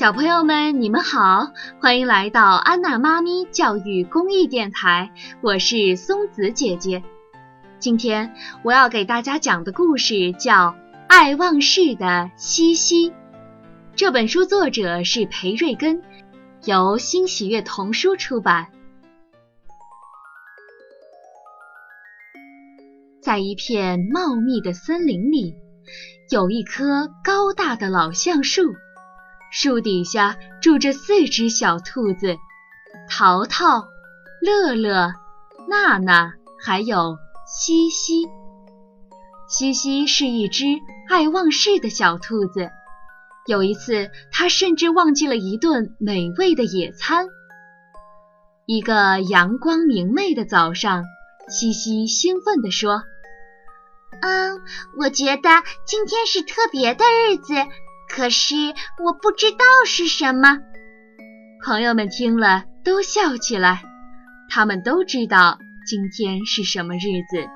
小朋友们，你们好，欢迎来到安娜妈咪教育公益电台，我是松子姐姐。今天我要给大家讲的故事叫《爱忘事的西西》。这本书作者是裴瑞根，由新喜悦童书出版。在一片茂密的森林里，有一棵高大的老橡树。树底下住着四只小兔子：淘淘、乐乐、娜娜，还有西西。西西是一只爱忘事的小兔子。有一次，它甚至忘记了一顿美味的野餐。一个阳光明媚的早上，西西兴奋地说：“嗯，我觉得今天是特别的日子。”可是我不知道是什么。朋友们听了都笑起来。他们都知道今天是什么日子，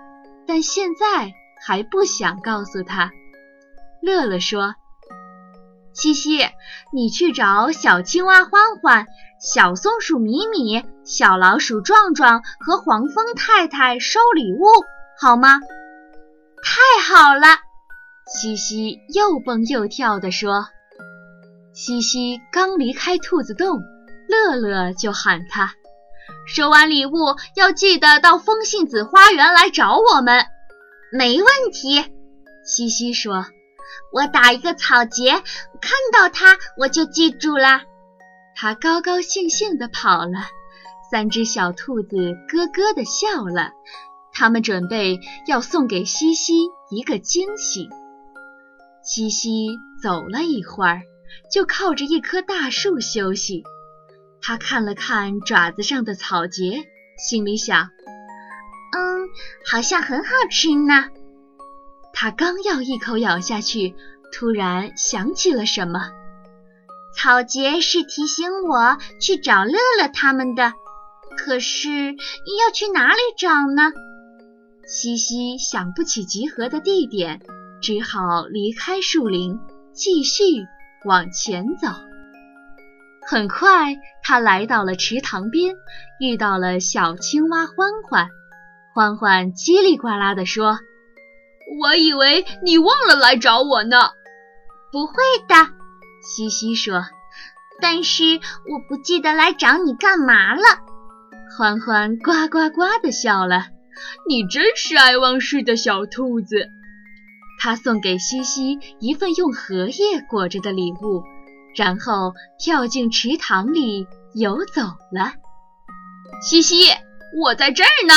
但现在还不想告诉他。乐乐说：“西西，你去找小青蛙欢欢、小松鼠米米、小老鼠壮壮和黄蜂太太收礼物，好吗？”太好了。西西又蹦又跳地说：“西西刚离开兔子洞，乐乐就喊他，收完礼物要记得到风信子花园来找我们。”没问题，西西说：“我打一个草结，看到它我就记住了。”他高高兴兴地跑了。三只小兔子咯咯地笑了，他们准备要送给西西一个惊喜。西西走了一会儿，就靠着一棵大树休息。他看了看爪子上的草结，心里想：“嗯，好像很好吃呢。”他刚要一口咬下去，突然想起了什么。草结是提醒我去找乐乐他们的，可是要去哪里找呢？西西想不起集合的地点。只好离开树林，继续往前走。很快，他来到了池塘边，遇到了小青蛙欢欢。欢欢叽里呱啦地说：“我以为你忘了来找我呢。”“不会的。”西西说，“但是我不记得来找你干嘛了。”欢欢呱呱呱地笑了：“你真是爱忘事的小兔子。”他送给西西一份用荷叶裹着的礼物，然后跳进池塘里游走了。西西，我在这儿呢。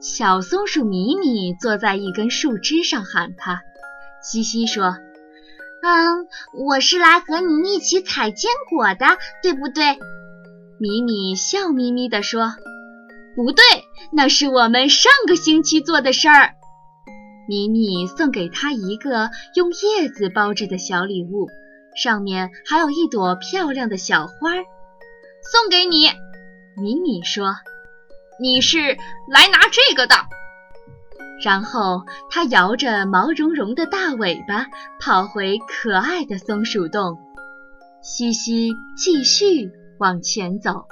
小松鼠米米坐在一根树枝上喊他。西西说：“嗯，我是来和你一起采坚果的，对不对？”米米笑眯眯地说：“不对，那是我们上个星期做的事儿。”米米送给他一个用叶子包着的小礼物，上面还有一朵漂亮的小花儿。送给你，米米说：“你是来拿这个的。”然后他摇着毛茸茸的大尾巴跑回可爱的松鼠洞。西西继续往前走。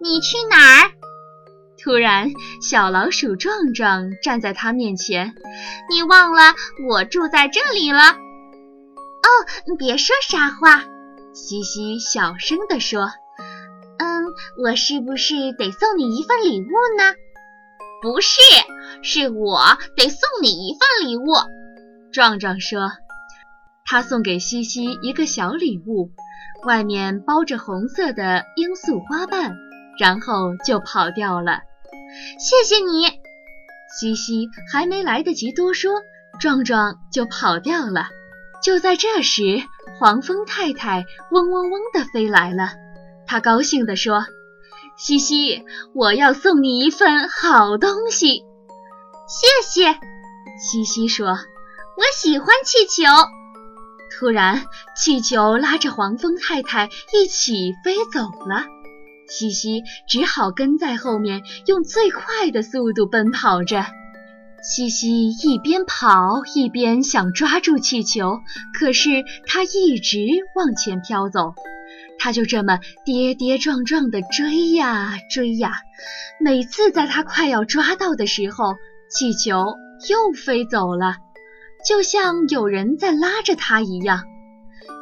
你去哪儿？突然，小老鼠壮壮站在他面前。“你忘了我住在这里了？”“哦，别说傻话。”西西小声地说。“嗯，我是不是得送你一份礼物呢？”“不是，是我得送你一份礼物。”壮壮说。他送给西西一个小礼物，外面包着红色的罂粟花瓣，然后就跑掉了。谢谢你，西西还没来得及多说，壮壮就跑掉了。就在这时，黄蜂太太嗡嗡嗡地飞来了。她高兴地说：“西西，我要送你一份好东西。”谢谢，西西说：“我喜欢气球。”突然，气球拉着黄蜂太太一起飞走了。西西只好跟在后面，用最快的速度奔跑着。西西一边跑一边想抓住气球，可是它一直往前飘走。它就这么跌跌撞撞地追呀追呀，每次在它快要抓到的时候，气球又飞走了，就像有人在拉着它一样。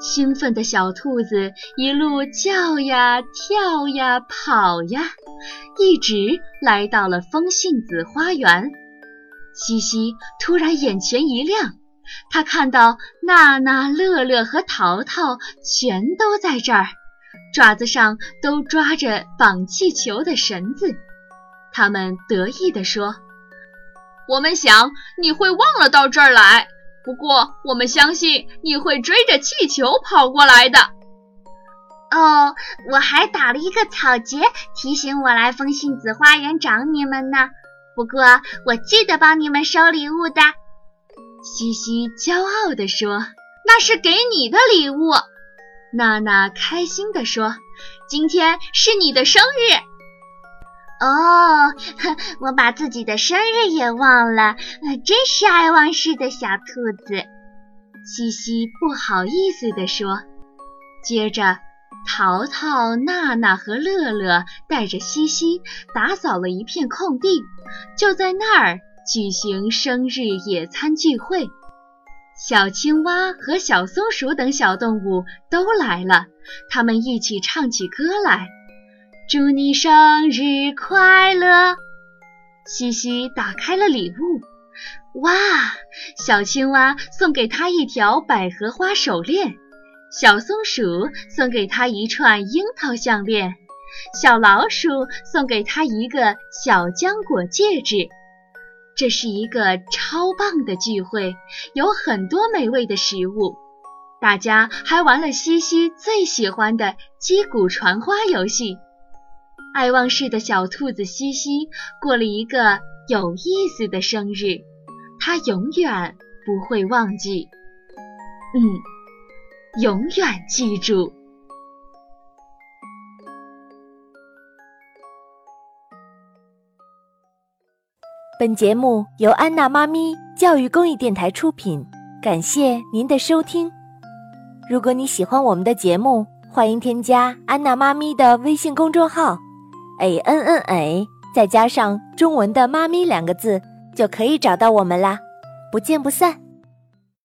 兴奋的小兔子一路叫呀跳呀跑呀，一直来到了风信子花园。西西突然眼前一亮，他看到娜娜、乐乐和淘淘全都在这儿，爪子上都抓着绑气球的绳子。他们得意地说：“我们想你会忘了到这儿来，不过我们相信你会追着气球跑过来的。”哦，我还打了一个草结，提醒我来风信子花园找你们呢。不过，我记得帮你们收礼物的。西西骄傲地说：“那是给你的礼物。”娜娜开心地说：“今天是你的生日。”哦，我把自己的生日也忘了，真是爱忘事的小兔子。西西不好意思地说。接着。淘淘、娜娜和乐乐带着西西打扫了一片空地，就在那儿举行生日野餐聚会。小青蛙和小松鼠等小动物都来了，他们一起唱起歌来：“祝你生日快乐！”西西打开了礼物，哇！小青蛙送给他一条百合花手链。小松鼠送给他一串樱桃项链，小老鼠送给他一个小浆果戒指。这是一个超棒的聚会，有很多美味的食物，大家还玩了西西最喜欢的击鼓传花游戏。爱忘事的小兔子西西过了一个有意思的生日，它永远不会忘记。嗯。永远记住。本节目由安娜妈咪教育公益电台出品，感谢您的收听。如果你喜欢我们的节目，欢迎添加安娜妈咪的微信公众号，a n n a，再加上中文的“妈咪”两个字，就可以找到我们啦。不见不散。